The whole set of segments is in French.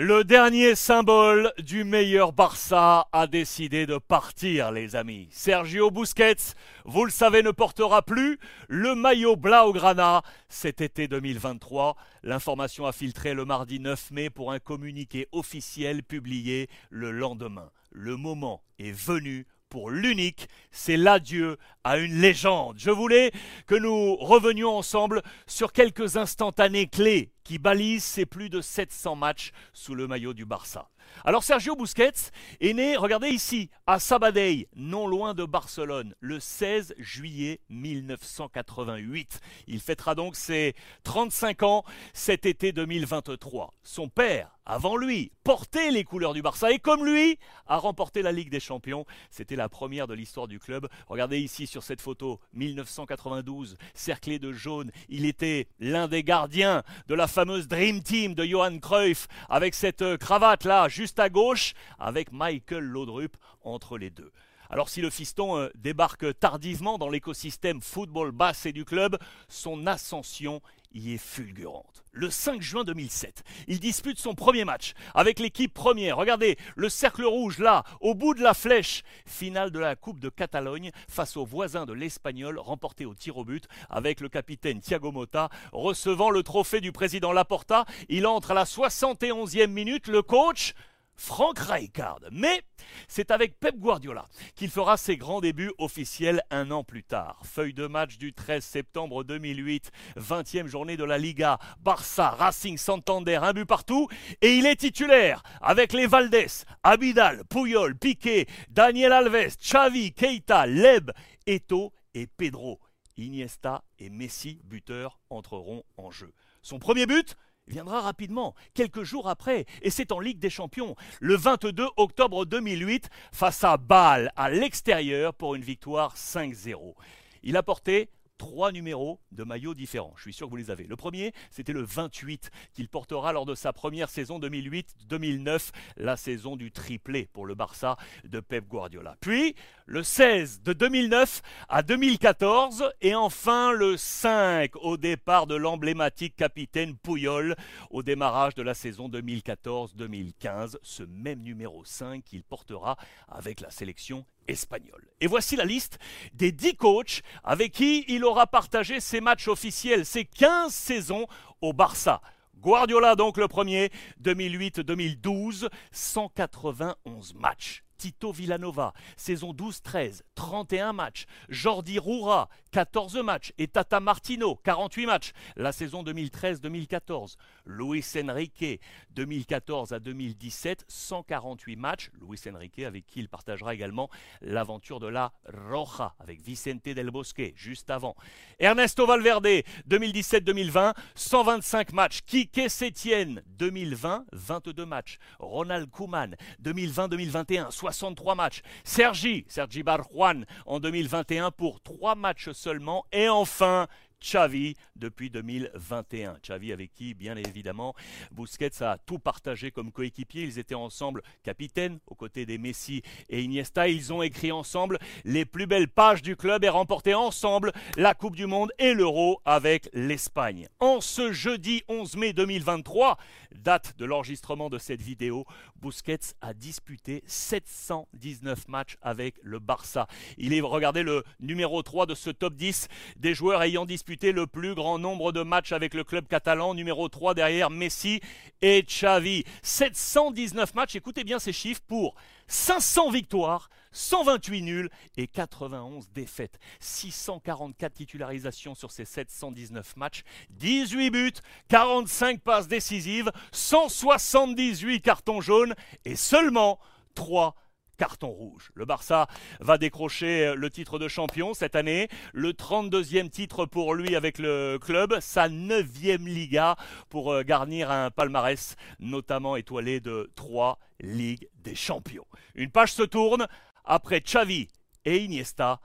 Le dernier symbole du meilleur Barça a décidé de partir, les amis. Sergio Busquets, vous le savez, ne portera plus le maillot Blaugrana cet été 2023. L'information a filtré le mardi 9 mai pour un communiqué officiel publié le lendemain. Le moment est venu pour l'unique, c'est l'adieu à une légende. Je voulais que nous revenions ensemble sur quelques instantanés clés qui balisent ces plus de 700 matchs sous le maillot du Barça. Alors Sergio Busquets est né, regardez ici, à Sabadell, non loin de Barcelone, le 16 juillet 1988. Il fêtera donc ses 35 ans cet été 2023. Son père, avant lui, portait les couleurs du Barça et comme lui, a remporté la Ligue des Champions. C'était la première de l'histoire du club. Regardez ici sur cette photo, 1992, cerclé de jaune. Il était l'un des gardiens de la fameuse Dream Team de Johan Cruyff avec cette euh, cravate là juste à gauche avec Michael Laudrup entre les deux. Alors si le fiston euh, débarque tardivement dans l'écosystème football et du club, son ascension y est fulgurante. Le 5 juin 2007, il dispute son premier match avec l'équipe première. Regardez, le cercle rouge là, au bout de la flèche. Finale de la Coupe de Catalogne face aux voisins de l'Espagnol, remporté au tir au but avec le capitaine Thiago Motta recevant le trophée du président Laporta. Il entre à la 71e minute. Le coach Frank Rijkaard. Mais c'est avec Pep Guardiola qu'il fera ses grands débuts officiels un an plus tard. Feuille de match du 13 septembre 2008, 20e journée de la Liga. Barça, Racing Santander, un but partout. Et il est titulaire avec les Valdés, Abidal, Puyol, Piqué, Daniel Alves, Xavi, Keita, Leb, Eto et Pedro. Iniesta et Messi, buteurs, entreront en jeu. Son premier but viendra rapidement, quelques jours après, et c'est en Ligue des Champions, le 22 octobre 2008, face à Bâle, à l'extérieur, pour une victoire 5-0. Il a porté trois numéros de maillots différents. Je suis sûr que vous les avez. Le premier, c'était le 28 qu'il portera lors de sa première saison 2008-2009, la saison du triplé pour le Barça de Pep Guardiola. Puis le 16 de 2009 à 2014 et enfin le 5 au départ de l'emblématique capitaine Puyol au démarrage de la saison 2014-2015, ce même numéro 5 qu'il portera avec la sélection espagnole. Et voici la liste des 10 coachs avec qui il aura partagé ses matchs officiels, ses 15 saisons au Barça. Guardiola donc le premier, 2008-2012, 191 matchs. Tito Villanova, saison 12-13, 31 matchs. Jordi Roura, 14 matchs. Et Tata Martino, 48 matchs. La saison 2013-2014. Luis Enrique, 2014 à 2017, 148 matchs. Luis Enrique, avec qui il partagera également l'aventure de la Roja, avec Vicente Del Bosque, juste avant. Ernesto Valverde, 2017-2020, 125 matchs. Kike Setien, 2020, 22 matchs. Ronald Koeman, 2020-2021, 63 matchs. Sergi, Sergi Barjuan en 2021 pour 3 matchs seulement. Et enfin, Xavi depuis 2021. Xavi avec qui, bien évidemment, Busquets a tout partagé comme coéquipier. Ils étaient ensemble capitaines aux côtés des Messi et Iniesta. Ils ont écrit ensemble les plus belles pages du club et remporté ensemble la Coupe du Monde et l'Euro avec l'Espagne. En ce jeudi 11 mai 2023, date de l'enregistrement de cette vidéo, Busquets a disputé 719 matchs avec le Barça. Il est, regardez, le numéro 3 de ce top 10 des joueurs ayant disputé le plus grand nombre de matchs avec le club catalan, numéro 3 derrière Messi et Xavi. 719 matchs, écoutez bien ces chiffres, pour 500 victoires, 128 nuls et 91 défaites. 644 titularisations sur ces 719 matchs, 18 buts, 45 passes décisives, 178 cartons jaunes et seulement 3 carton rouge. Le Barça va décrocher euh, le titre de champion cette année, le 32e titre pour lui avec le club, sa 9e Liga pour euh, garnir un palmarès notamment étoilé de 3 Ligues des Champions. Une page se tourne, après Xavi et Iniesta,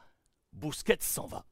Busquets s'en va.